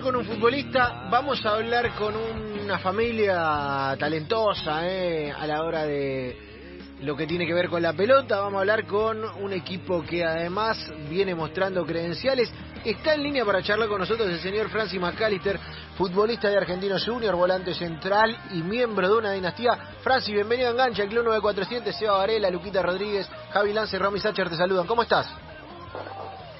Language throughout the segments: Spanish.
con un futbolista, vamos a hablar con una familia talentosa eh, a la hora de lo que tiene que ver con la pelota. Vamos a hablar con un equipo que además viene mostrando credenciales. Está en línea para charlar con nosotros el señor Francis McAllister, futbolista de Argentino Junior, volante central y miembro de una dinastía. Francis, bienvenido a Engancha, el Club 9400, Seba Varela, Luquita Rodríguez, Javi Lance, Romy Sacher te saludan. ¿Cómo estás?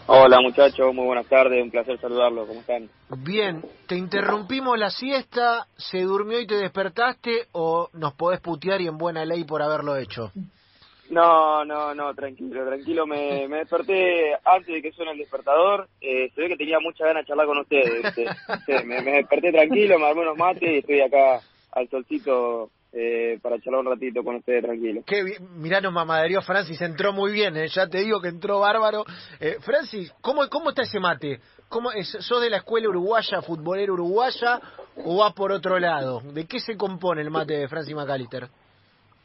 Hola muchachos, muy buenas tardes, un placer saludarlos, ¿cómo están? Bien, te interrumpimos la siesta, ¿se durmió y te despertaste o nos podés putear y en buena ley por haberlo hecho? No, no, no, tranquilo, tranquilo, me, me desperté antes de que suene el despertador, eh, se ve que tenía mucha ganas de charlar con ustedes, me, me, desperté tranquilo, me armé unos mates y estoy acá al solcito eh, para charlar un ratito con ustedes tranquilo. Qué bien, mirá, nos mamaderío Francis, entró muy bien, eh, ya te digo que entró bárbaro. Eh, Francis, ¿cómo, ¿cómo está ese mate? ¿Cómo es, ¿Sos de la escuela uruguaya, futbolera uruguaya, o va por otro lado? ¿De qué se compone el mate de Francis McAllister?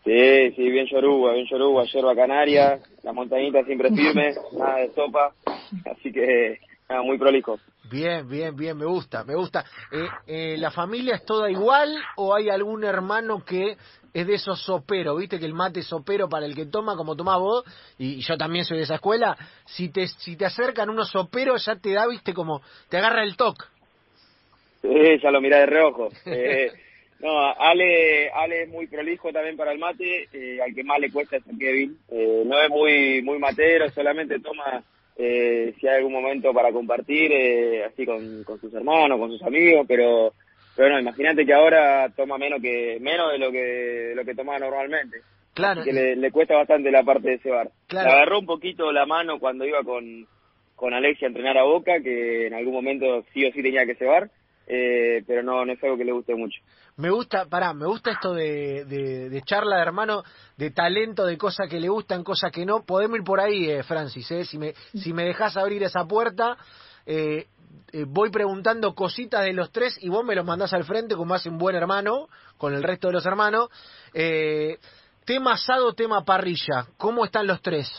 Sí, sí, bien yoruba, bien yoruba, yerba canaria, la montañita siempre firme, nada de sopa, así que nada, muy prolijo. Bien, bien, bien, me gusta, me gusta. Eh, eh, ¿La familia es toda igual o hay algún hermano que es de esos soperos? ¿Viste que el mate es sopero para el que toma, como tomás vos? Y yo también soy de esa escuela. Si te, si te acercan unos soperos, ya te da, viste, como te agarra el toque. Sí, ya lo mirá de reojo. Eh, no, Ale, Ale es muy prolijo también para el mate. Eh, al que más le cuesta es a Kevin. Eh, no es muy, muy matero, solamente toma eh, si hay algún momento para compartir, eh, así con, con sus hermanos, con sus amigos, pero pero no, imagínate que ahora toma menos que menos de lo que de lo que tomaba normalmente. Claro. que le, le, cuesta bastante la parte de cebar. Claro. Le agarró un poquito la mano cuando iba con, con Alexia a entrenar a Boca, que en algún momento sí o sí tenía que cebar, eh, pero no, no es algo que le guste mucho. Me gusta, pará, me gusta esto de, de, de, charla de hermano, de talento, de cosas que le gustan, cosas que no. Podemos ir por ahí, eh, Francis, eh, si me, si me dejas abrir esa puerta, eh, eh, voy preguntando cositas de los tres y vos me los mandás al frente como hace un buen hermano, con el resto de los hermanos. Eh, tema asado, tema parrilla, ¿cómo están los tres?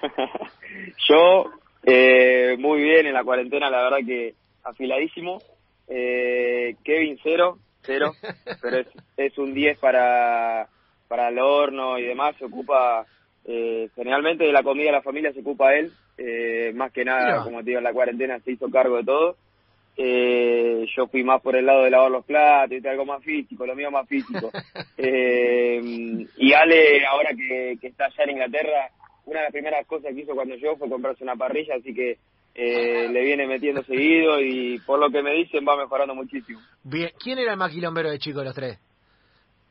Yo, eh, muy bien en la cuarentena, la verdad que afiladísimo. Eh, Kevin cero, cero, pero es, es un 10 para, para el horno y demás, se ocupa, eh, generalmente de la comida de la familia se ocupa él, eh, más que nada, como te digo, en la cuarentena se hizo cargo de todo. Eh, yo fui más por el lado de lavar los platos, y algo más físico, lo mío más físico. eh, y Ale, ahora que, que está allá en Inglaterra, una de las primeras cosas que hizo cuando yo fue comprarse una parrilla, así que eh, le viene metiendo seguido y por lo que me dicen va mejorando muchísimo. Bien, ¿quién era el más quilombero de chico de los tres?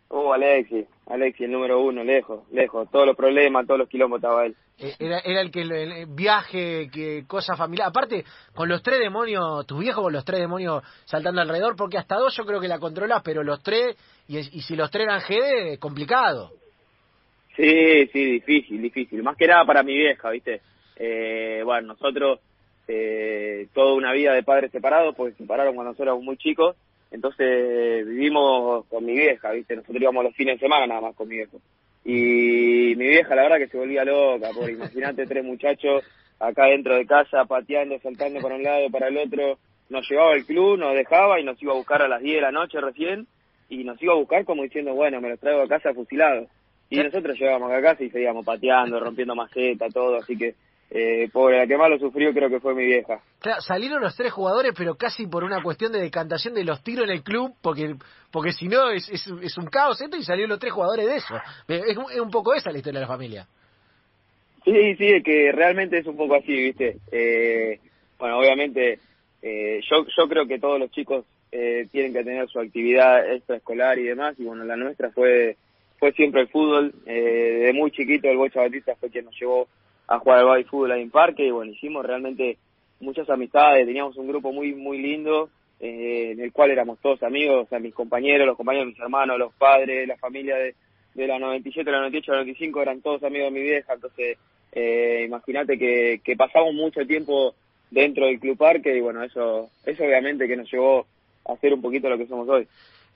Oh, Alexi, Alexi, el número uno, lejos, lejos. Todos los problemas, todos los quilombos estaba él. Era, era el que el, el viaje, que cosa familiar. Aparte, con los tres demonios, tus viejos con los tres demonios saltando alrededor, porque hasta dos yo creo que la controlas, pero los tres, y, y si los tres eran GD, complicado. Sí, sí, difícil, difícil. Más que nada para mi vieja, ¿viste? Eh, bueno, nosotros eh, toda una vida de padres separados, porque se separaron cuando nosotros éramos muy chicos, entonces vivimos con mi vieja, ¿viste? Nosotros íbamos los fines de semana nada más con mi viejo. Y mi vieja, la verdad que se volvía loca, por imagínate tres muchachos acá dentro de casa, pateando, saltando para un lado, para el otro. Nos llevaba el club, nos dejaba y nos iba a buscar a las 10 de la noche recién, y nos iba a buscar como diciendo, bueno, me los traigo a casa fusilados. Y nosotros llegábamos a casa y seguíamos pateando, rompiendo maceta, todo, así que eh, pobre, la que más lo sufrió creo que fue mi vieja. Claro, salieron los tres jugadores, pero casi por una cuestión de decantación de los tiros en el club, porque porque si no es, es, es, un caos esto y salieron los tres jugadores de eso. Es, es, un poco esa la historia de la familia. Sí, sí, es que realmente es un poco así, ¿viste? Eh, bueno, obviamente eh, yo, yo creo que todos los chicos eh, tienen que tener su actividad extraescolar y demás, y bueno, la nuestra fue fue siempre el fútbol. Eh, desde muy chiquito el Bocha Batista fue quien nos llevó a jugar al body fútbol ahí en parque y bueno, hicimos realmente muchas amistades, teníamos un grupo muy muy lindo eh, en el cual éramos todos amigos, o sea, mis compañeros, los compañeros de mis hermanos, los padres, la familia de, de la 97, la 98, la 95 eran todos amigos de mi vieja, entonces eh, imagínate que, que pasamos mucho tiempo dentro del club parque y bueno, eso, eso obviamente que nos llevó a hacer un poquito lo que somos hoy.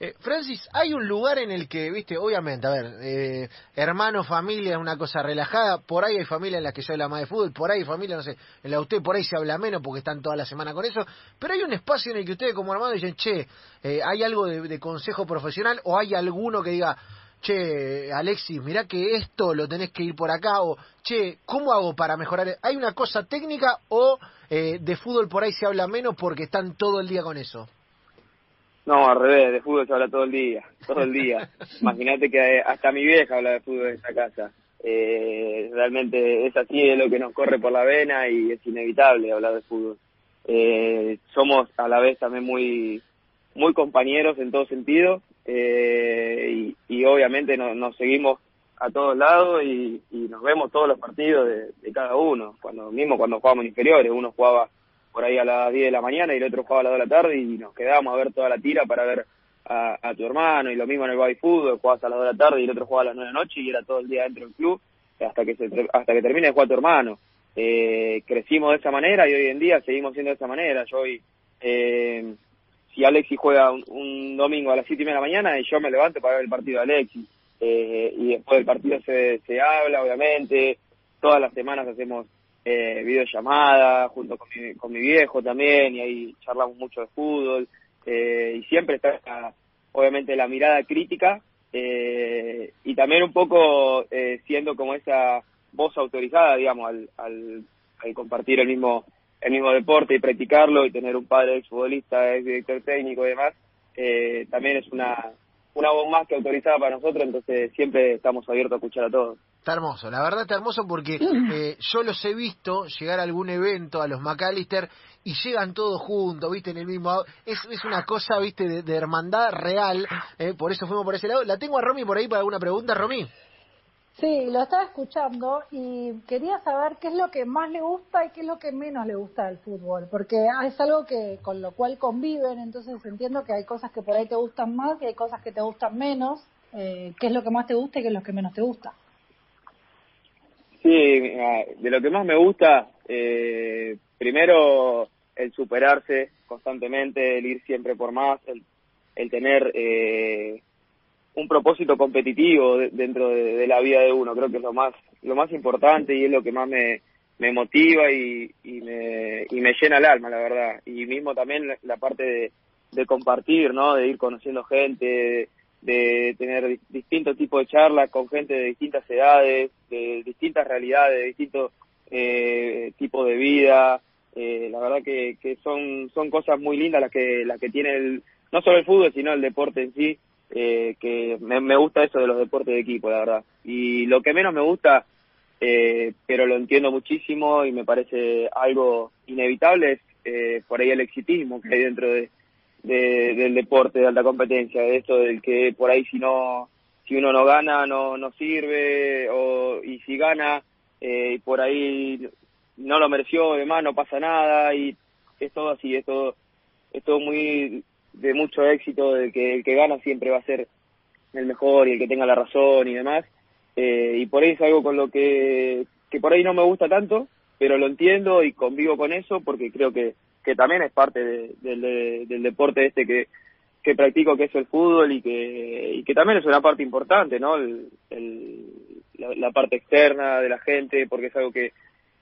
Eh, Francis, hay un lugar en el que, viste, obviamente, a ver, eh, hermano, familia es una cosa relajada, por ahí hay familia en la que se habla más de fútbol, por ahí hay familia, no sé, en la de usted por ahí se habla menos porque están toda la semana con eso, pero hay un espacio en el que ustedes como hermano dicen, che, eh, hay algo de, consejo profesional o hay alguno que diga, che, Alexis, mirá que esto lo tenés que ir por acá, o che, ¿cómo hago para mejorar? ¿Hay una cosa técnica o de fútbol por ahí se habla menos porque están todo el día con eso? No, al revés, de fútbol se habla todo el día, todo el día. Imagínate que hasta mi vieja habla de fútbol en esta casa. Eh, realmente es así, es lo que nos corre por la vena y es inevitable hablar de fútbol. Eh, somos a la vez también muy muy compañeros en todo sentido eh, y, obviamente nos seguimos a todos lados y, nos vemos todos los partidos de, de, cada uno. Cuando mismo cuando jugábamos inferiores, uno jugaba por ahí a las 10 de la mañana y el otro jugaba a las 2 de la tarde y nos quedábamos a ver toda la tira para ver a, tu hermano y lo mismo en el baby fútbol, jugabas a las 2 de la tarde y el otro jugaba a las 9 de la noche y era todo el día dentro del club hasta que se, hasta que termine de jugar tu hermano. Eh, crecimos de esa manera y hoy en día seguimos siendo de esa manera. Yo hoy, eh, si Alexis juega un, domingo a las 7 y media de la mañana, y yo me levanto para ver el partido de Alexis. Eh, y después del partido se, se habla, obviamente. Todas las semanas hacemos eh, videollamada junto con mi, con mi viejo también y ahí charlamos mucho de fútbol eh, y siempre está obviamente la mirada crítica eh, y también un poco eh, siendo como esa voz autorizada digamos al, al, al, compartir el mismo el mismo deporte y practicarlo y tener un padre exfutbolista ex director técnico y demás eh, también es una una voz más que autorizada para nosotros entonces siempre estamos abiertos a escuchar a todos Está hermoso, la verdad está hermoso porque eh, yo los he visto llegar a algún evento, a los McAllister, y llegan todos juntos, viste, en el mismo... Es, es una cosa, viste, de, hermandad real, eh, por eso fuimos por ese lado. La tengo a Romy por ahí para alguna pregunta, Romy. Sí, lo estaba escuchando y quería saber qué es lo que más le gusta y qué es lo que menos le gusta del fútbol, porque es algo que con lo cual conviven, entonces entiendo que hay cosas que por ahí te gustan más y hay cosas que te gustan menos. Eh, ¿Qué es lo que más te gusta y qué es lo que menos te gusta? Sí, de lo que más me gusta, eh, primero el superarse constantemente, el ir siempre por más, el, el tener eh, un propósito competitivo dentro de, la vida de uno. Creo que es lo más lo más importante y es lo que más me, motiva y, y, me, y me llena el alma, la verdad. Y mismo también la, parte de, de compartir, ¿no? De ir conociendo gente, de tener distintos tipos de charlas con gente de distintas edades, de distintas realidades, de distintos eh, tipos de vida. Eh, la verdad que, que son son cosas muy lindas las que las que tiene el, no solo el fútbol sino el deporte en sí. Eh, que me, me gusta eso de los deportes de equipo, la verdad. Y lo que menos me gusta, eh, pero lo entiendo muchísimo y me parece algo inevitable, es eh, por ahí el exitismo que hay dentro de, de, del deporte de alta competencia, de esto del que por ahí si no si uno no gana no no sirve o y si gana eh, por ahí no lo mereció, además no pasa nada y es todo así, es todo es todo muy de mucho éxito de que el que gana siempre va a ser el mejor y el que tenga la razón y demás eh, y por ahí es algo con lo que que por ahí no me gusta tanto pero lo entiendo y convivo con eso porque creo que que también es parte del deporte este que, que practico, que es el fútbol, y que, y que también es una parte importante, ¿no? El, la, parte externa de la gente, porque es algo que,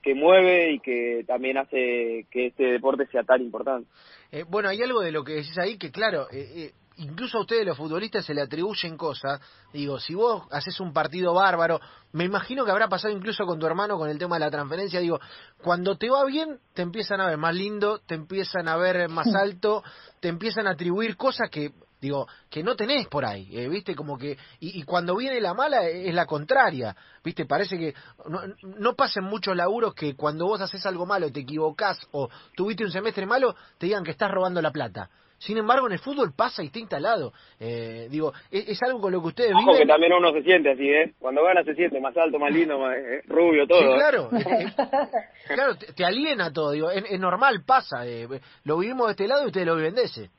que mueve y que también hace que este deporte sea tan importante. Eh, bueno, hay algo de lo que decís ahí que, claro, eh, eh incluso a ustedes los futbolistas se le atribuyen cosas. Digo, si vos haces un partido bárbaro, me imagino que habrá pasado incluso con tu hermano con el tema de la transferencia. Digo, cuando te va bien, te empiezan a ver más lindo, te empiezan a ver más alto, te empiezan a atribuir cosas que digo que no tenés por ahí eh, viste como que y, cuando viene la mala es la contraria viste parece que no, no pasen muchos laburos que cuando vos haces algo malo te equivocás o tuviste un semestre malo te digan que estás robando la plata sin embargo, en el fútbol pasa y está instalado. Eh, digo, es, algo con lo que ustedes Ojo que también uno se siente así, ¿eh? Cuando gana se siente más alto, más lindo, más eh, rubio, todo. Sí, ¿eh? claro. claro, te, aliena todo. Digo, es, normal, pasa. Eh, lo vivimos de este lado y ustedes lo viven de ese.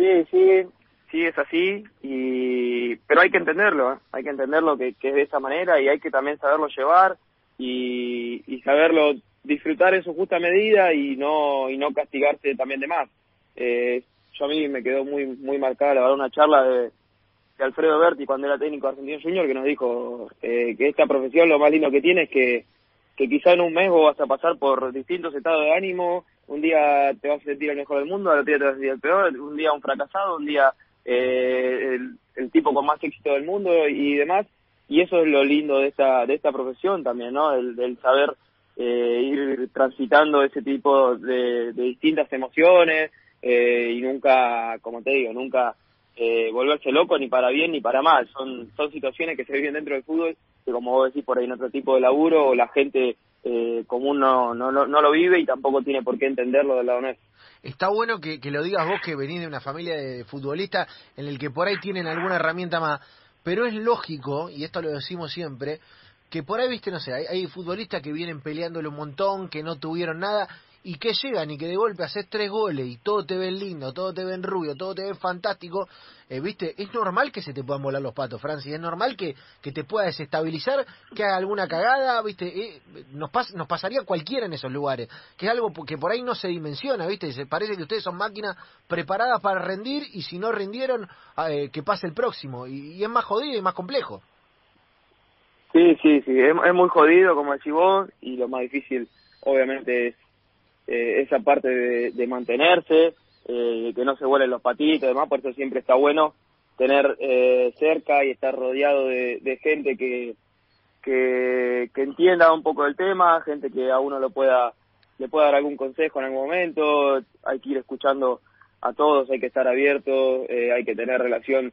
Sí, sí, sí es así. y Pero hay que entenderlo, ¿eh? Hay que entenderlo que, que es de esa manera y hay que también saberlo llevar y, y saberlo disfrutar en su justa medida y no y no castigarse también de más. Eh, yo a mí me quedó muy muy marcada, la verdad, una charla de, de Alfredo Berti cuando era técnico Argentino Junior que nos dijo eh, que esta profesión lo más lindo que tiene es que, que quizá en un mes vos vas a pasar por distintos estados de ánimo, un día te vas a sentir el mejor del mundo, al otro día te vas a sentir el peor, un día un fracasado, un día eh, el, tipo con más éxito del mundo y demás, y eso es lo lindo de esta de esta profesión también no el, saber eh, ir transitando ese tipo de, de distintas emociones eh, y nunca como te digo nunca eh, volverse loco ni para bien ni para mal. Son son situaciones que se viven dentro del fútbol que como vos decís por ahí en otro tipo de laburo o la gente eh, común no, no, no, no lo vive y tampoco tiene por qué entenderlo del lado nuestro. Está bueno que, que lo digas vos que venís de una familia de futbolistas en el que por ahí tienen alguna herramienta más pero es lógico, y esto lo decimos siempre, que por ahí, viste, no sé, hay, hay futbolistas que vienen peleándole un montón, que no tuvieron nada, y que llegan y que de golpe haces tres goles y todo te ven lindo, todo te ven rubio, todo te ven fantástico, eh, viste, es normal que se te puedan volar los patos, Francis, es normal que, que te pueda desestabilizar, que haga alguna cagada, viste, eh, nos, pas, nos pasaría cualquiera en esos lugares, que es algo que por ahí no se dimensiona, viste, se parece que ustedes son máquinas preparadas para rendir y si no rindieron, eh, que pase el próximo, y, y, es más jodido y más complejo. Sí, sí, sí, es, es muy jodido, como decís vos, y lo más difícil, obviamente, es eh, esa parte de, de mantenerse, eh, que no se vuelen los patitos y demás, por eso siempre está bueno tener eh, cerca y estar rodeado de, gente que, que, que entienda un poco del tema, gente que a uno lo pueda le pueda dar algún consejo en algún momento, hay que ir escuchando a todos, hay que estar abierto, eh, hay que tener relación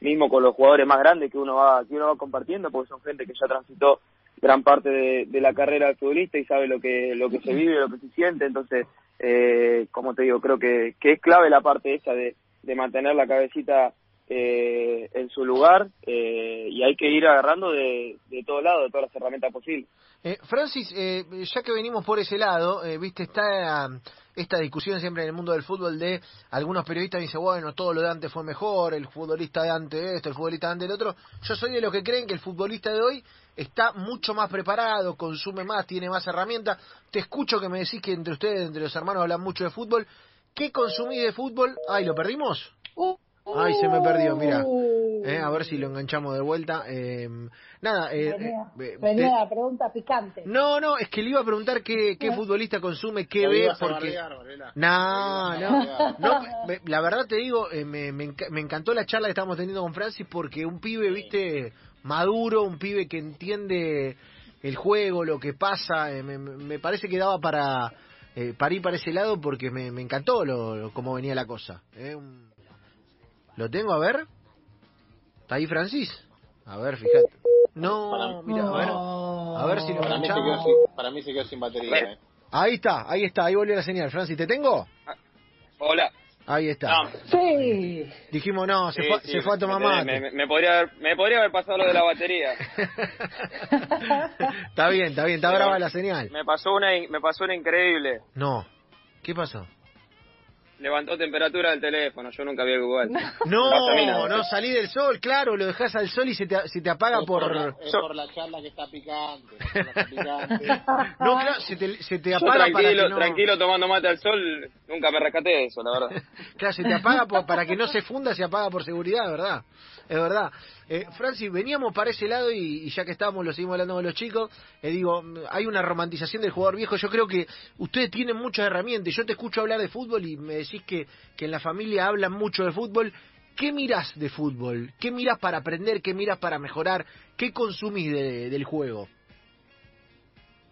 mismo con los jugadores más grandes que uno va que uno va compartiendo, porque son gente que ya transitó gran parte de, la carrera del futbolista y sabe lo que lo que se vive, lo que se siente, entonces, eh, como te digo, creo que, que es clave la parte esa de, de mantener la cabecita eh, en su lugar eh, y hay que ir agarrando de, de todos lados, de todas las herramientas posibles. Eh, Francis, eh, ya que venimos por ese lado, eh, viste, está esta discusión siempre en el mundo del fútbol de algunos periodistas dicen, bueno, todo lo de antes fue mejor, el futbolista de antes esto, el futbolista de antes el otro. Yo soy de los que creen que el futbolista de hoy está mucho más preparado, consume más, tiene más herramientas. Te escucho que me decís que entre ustedes, entre los hermanos, hablan mucho de fútbol. ¿Qué consumís de fútbol? Ay, ¿lo perdimos? Ay, se me perdió, mira. Eh, a ver si lo enganchamos de vuelta. Eh, nada, eh, venía, venía te... la pregunta picante. No, no, es que le iba a preguntar qué, qué futbolista consume, qué ve, porque... no, no, no, la verdad te digo, me, me, me encantó la charla que estábamos teniendo con Francis porque un pibe, viste, maduro, un pibe que entiende el juego, lo que pasa, me, me parece que daba para, para ir para ese lado porque me, me encantó lo, lo, cómo venía la cosa. Un... ¿Lo tengo? A ver. ¿Está ahí Francis? A ver, fíjate. No, mira, a ver. A ver si lo para. Mí sin, para mí se quedó sin batería. Eh. Ahí está, ahí está, ahí volvió la señal. Francis, ¿te tengo? Hola. Ahí está. No. Sí. Dijimos, no, se, Sí, fue, sí, se fue a tomar me, mate. me, me podría haber, me podría haber pasado lo de la batería. está bien, está bien, está brava la señal. Me pasó una, me pasó una increíble. No. ¿Qué pasó? Levantó temperatura del teléfono, yo nunca vi algo igual. Pasa a mí No, no salí del sol, claro, lo dejas al sol y se te, se te apaga Es por... la, es Yo- por la charla que está picante. está. No, claro, se te, se te Yo apaga para tranquilo, que no... tranquilo tomando mate al sol, nunca me rescaté de eso, la verdad. Claro, se te apaga por- para que no se funda, se apaga por seguridad, ¿verdad? Es verdad. Eh, Francis, veníamos para ese lado y, ya que estábamos, lo seguimos hablando con los chicos, eh, digo, hay una romantización del jugador viejo. Yo creo que ustedes tienen muchas herramientas. Yo te escucho hablar de fútbol y me decís que, que en la familia hablan mucho de fútbol. ¿Qué miras de fútbol? ¿Qué miras para aprender? ¿Qué miras para mejorar? ¿Qué consumís de- del juego?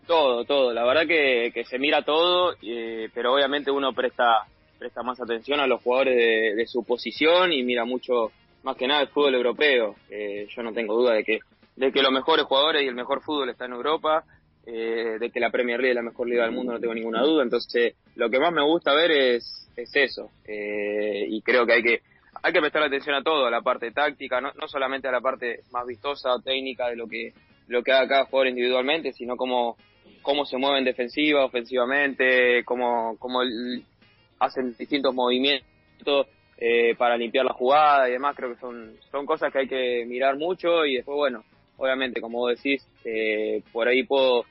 Todo, todo. La verdad que, que se mira todo, eh, pero obviamente uno presta presta más atención a los jugadores de, de su posición y mira mucho, más que nada, el fútbol europeo. Eh, yo no tengo duda de que de que los mejores jugadores y el mejor fútbol está en Europa, eh, de que la Premier League es la mejor liga del mundo, no tengo ninguna duda. Entonces, lo que más me gusta ver es, es eso. Eh, y creo que hay que hay que prestar atención a todo, a la parte táctica, no, no solamente a la parte más vistosa o técnica de lo que lo que haga cada jugador individualmente, sino cómo cómo se mueven defensiva, ofensivamente, cómo, cómo hacen distintos movimientos eh, para limpiar la jugada y demás. Creo que son, son cosas que hay que mirar mucho y después, bueno, obviamente, como vos decís, eh, por ahí puedo,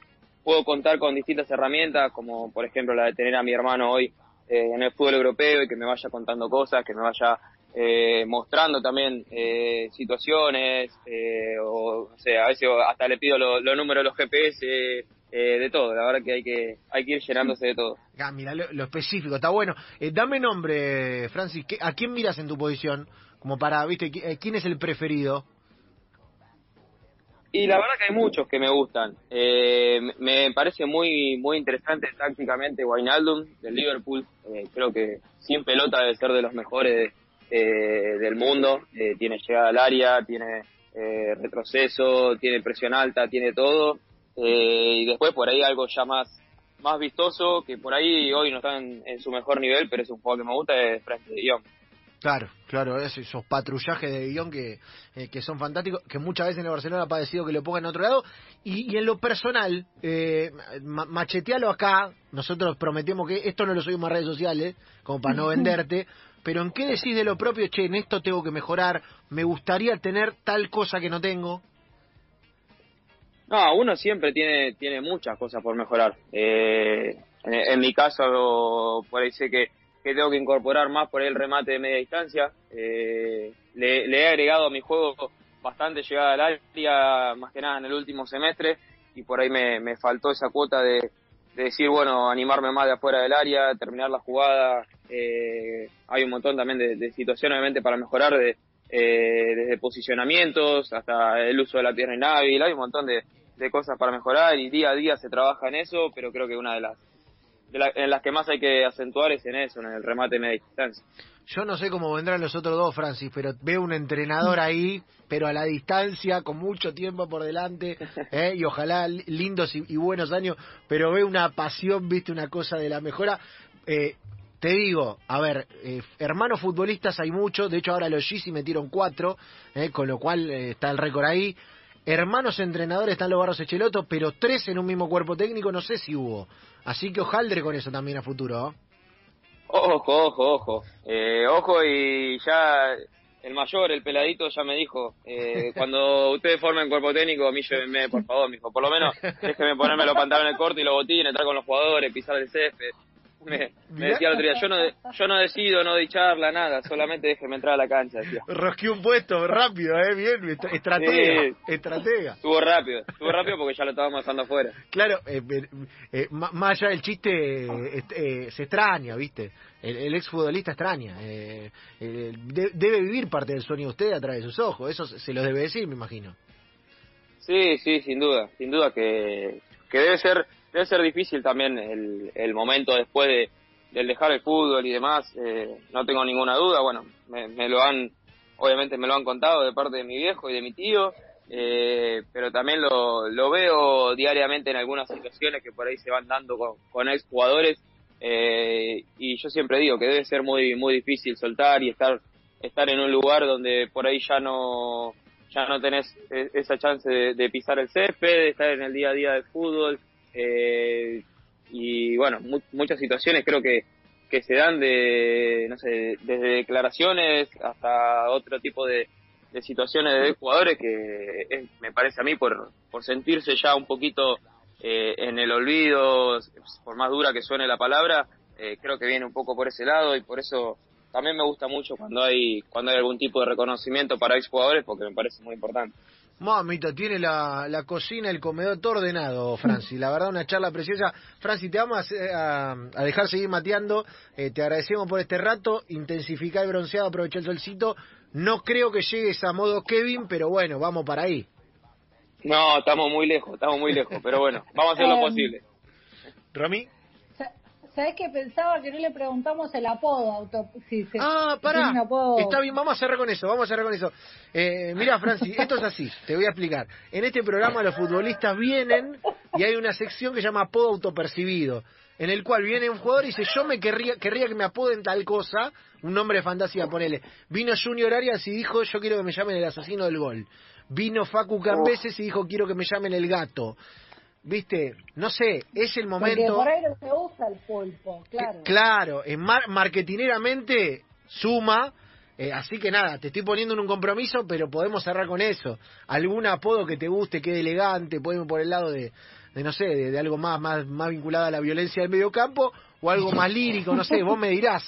puedo contar con distintas herramientas, como por ejemplo la de tener a mi hermano hoy eh, en el fútbol europeo y que me vaya contando cosas, que me vaya eh, mostrando también eh, situaciones, eh, o, sea, a veces hasta le pido los números de los GPS, eh, de todo, la verdad que hay que hay que ir llenándose de todo. Ah, mira, lo, lo específico, está bueno. Eh, dame nombre, Francis, ¿qué- ¿a quién miras en tu posición? Como para, viste, eh, ¿quién es el preferido? Y la verdad que hay muchos que me gustan. Eh, me me parece muy muy interesante tácticamente Wijnaldum del Liverpool. Eh, creo que sin pelota debe ser de los mejores eh, del mundo. Eh, tiene llegada al área, tiene eh, retroceso, tiene presión alta, tiene todo. Eh, y después por ahí algo ya más más vistoso, que por ahí hoy no está en, en su mejor nivel, pero es un juego que me gusta, es Frankie de Jong. Claro, claro, es- esos patrullajes de guion que, eh, que son fantásticos, que muchas veces en el Barcelona ha padecido que lo pongan en otro lado. Y, y en lo personal, eh, ma- machetealo acá, nosotros prometemos que esto no lo subimos a redes sociales, como para no venderte, pero ¿en qué decís de lo propio? Che, en esto tengo que mejorar, me gustaría tener tal cosa que no tengo. No, uno siempre tiene, tiene muchas cosas por mejorar. Eh, en, en mi caso, por ahí sé que, que tengo que incorporar más por ahí el remate de media distancia. Eh, le, le he agregado a mi juego bastante llegada al área, más que nada en el último semestre, y por ahí me, me faltó esa cuota de, de decir, bueno, animarme más de afuera del área, terminar la jugada. Eh, hay un montón también de, situaciones, obviamente, para mejorar, de, eh, desde posicionamientos hasta el uso de la pierna inhábil. Hay un montón de, de cosas para mejorar y día a día se trabaja en eso, pero creo que una de las de la- en las que más hay que acentuar es en eso, en el remate media distancia. Yo no sé cómo vendrán los otros dos, Francis, pero veo un entrenador ahí, pero a la distancia, con mucho tiempo por delante, ¿eh? y ojalá li- lindos y, y buenos años, pero veo una pasión, viste, una cosa de la mejora. Eh, te digo, a ver, eh, hermanos futbolistas hay muchos, de hecho ahora los Gizzi metieron cuatro, eh, con lo cual eh, está el récord ahí. Hermanos entrenadores están los Barros Echeloto, pero tres en un mismo cuerpo técnico no sé si hubo. Así que ojaldre con eso también a futuro. Ojo, ojo, ojo. Eh, ojo y ya el mayor, el peladito, ya me dijo, eh, cuando ustedes formen cuerpo técnico, a mí llévenme, por favor, me dijo, por lo menos déjenme ponerme los pantalones cortos y los botines, entrar con los jugadores, pisar el césped. Me, me decía el otro día, yo no, yo no decido, no de charla, nada, solamente déjenme entrar a la cancha, decía. Rosqué un puesto rápido, ¿eh? Bien, est- estratega, Sí. estratega. Estuvo rápido, estuvo rápido porque ya lo estábamos dejando afuera. Claro, eh, eh, más allá del chiste, eh, se extraña, ¿viste? El, el exfutbolista extraña. eh, de- debe vivir parte del sueño de usted a través de sus ojos, eso se, se lo debe decir, me imagino. Sí, sí, sin duda, sin duda que, que debe ser debe ser difícil también el, el momento después de del dejar el fútbol y demás, eh, no tengo ninguna duda, bueno, me, me lo han, obviamente me lo han contado de parte de mi viejo y de mi tío, eh, pero también lo, lo veo diariamente en algunas situaciones que por ahí se van dando con, con ex jugadores, eh, y yo siempre digo que debe ser muy, muy difícil soltar y estar, estar en un lugar donde por ahí ya no, ya no tenés eh, esa chance de, de pisar el césped, de estar en el día a día del fútbol, eh, y bueno, mu- muchas situaciones creo que, que se dan de, no sé, desde declaraciones hasta otro tipo de, de situaciones de jugadores que me parece a mí por, por sentirse ya un poquito eh, en el olvido, por más dura que suene la palabra, eh, creo que viene un poco por ese lado y por eso también me gusta mucho cuando hay cuando hay algún tipo de reconocimiento para exjugadores porque me parece muy importante. Mamita, tiene la, la cocina, el comedor todo ordenado, Francis. La verdad, una charla preciosa. Francis, te vamos a, hacer- a- a dejar seguir mateando. Eh, te agradecemos por este rato. Intensificar el bronceado, aprovechar el solcito. No creo que llegues a modo Kevin, pero bueno, vamos para ahí. No, estamos muy lejos, estamos muy lejos, pero bueno, vamos a hacer lo Em, posible. ¿Romy? Sa- ¿Sabés que pensaba que no le preguntamos el apodo? Auto, si se- Ah, pará. Está bien, vamos a cerrar con eso, vamos a cerrar con eso. Eh, mira, Francis, esto es así, te voy a explicar. En este programa los futbolistas vienen y hay una sección que se llama apodo autopercibido, en el cual viene un jugador y dice, yo me querría, querría que me apoden tal cosa, un nombre de fantasía, ponele. Vino Junior Arias y dijo, yo quiero que me llamen el asesino del gol. Vino Facu Cambeses y dijo, quiero que me llamen el gato. Viste, no sé, es el Porque momento... por ahí no se usa el pulpo, claro. Eh, Claro, en mar marketineramente suma, eh, así que nada, te estoy poniendo en un compromiso, pero podemos cerrar con eso. Algún apodo que te guste, quede elegante, podemos por el lado de, de no sé, de, de algo más, más, más vinculado a la violencia del mediocampo, o algo más lírico, no sé, vos me dirás.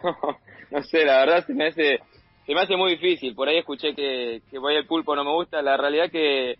no sé, la verdad se me hace se me hace muy difícil. Por ahí escuché que, que voy el pulpo no me gusta. La realidad que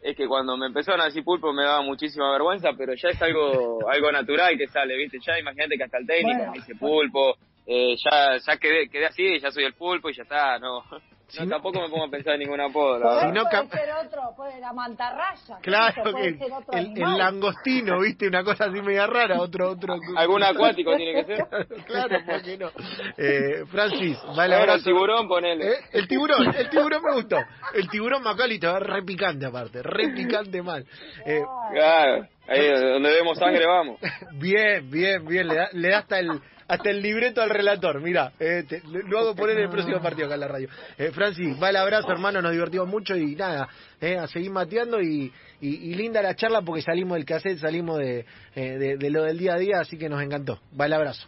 es que cuando me empezaron a decir pulpo me daba muchísima vergüenza, pero ya es algo algo natural que sale, ¿viste? Ya imagínate que hasta el técnico Bueno. me dice pulpo, eh, ya ya quedé, quedé así, ya soy el pulpo y ya está, no. Si no, no- tampoco me pongo a pensar en ningún apodo, la Si no puede ser otro, puede la mantarraya. Claro, que el, ser otro el- animal. el langostino, viste, una cosa así media rara, otro, otro. Algún acuático tiene que ser. claro, ¿por qué no? Eh, Francis, va el Bueno, el tiburón, ponele. ¿Eh? El tiburón, el tiburón me gustó. El tiburón Macali te va re picante aparte, re picante mal. Eh, Claro, ahí donde vemos sangre vamos. bien, bien, bien, le da, le da hasta el hasta el libreto al relator, mira, eh, te- lo hago poner en el próximo partido acá en la radio. Eh, Francis, va el abrazo, hermano, nos divertimos mucho y nada, eh, a seguir mateando y, y, y linda la charla porque salimos del cassette, salimos de, eh, de, de lo del día a día, así que nos encantó. Va el abrazo.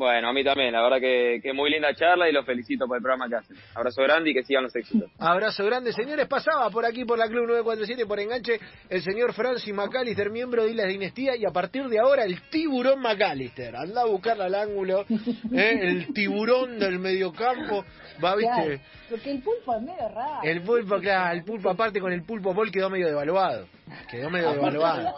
Bueno, a mí también, la verdad que, que muy linda charla y los felicito por el programa que hacen. Abrazo grande y que sigan los éxitos. Abrazo grande, señores. Pasaba por aquí por la Club 947 por enganche el señor Francis McAllister, miembro de Islas Dinastía, y a partir de ahora el tiburón McAllister. Anda a buscarla al ángulo, ¿eh? el tiburón del mediocampo. Va, Claro, viste. porque el pulpo es medio raro. El pulpo, claro, el pulpo aparte con el pulpo Paul quedó medio devaluado. Quedó medio devaluado.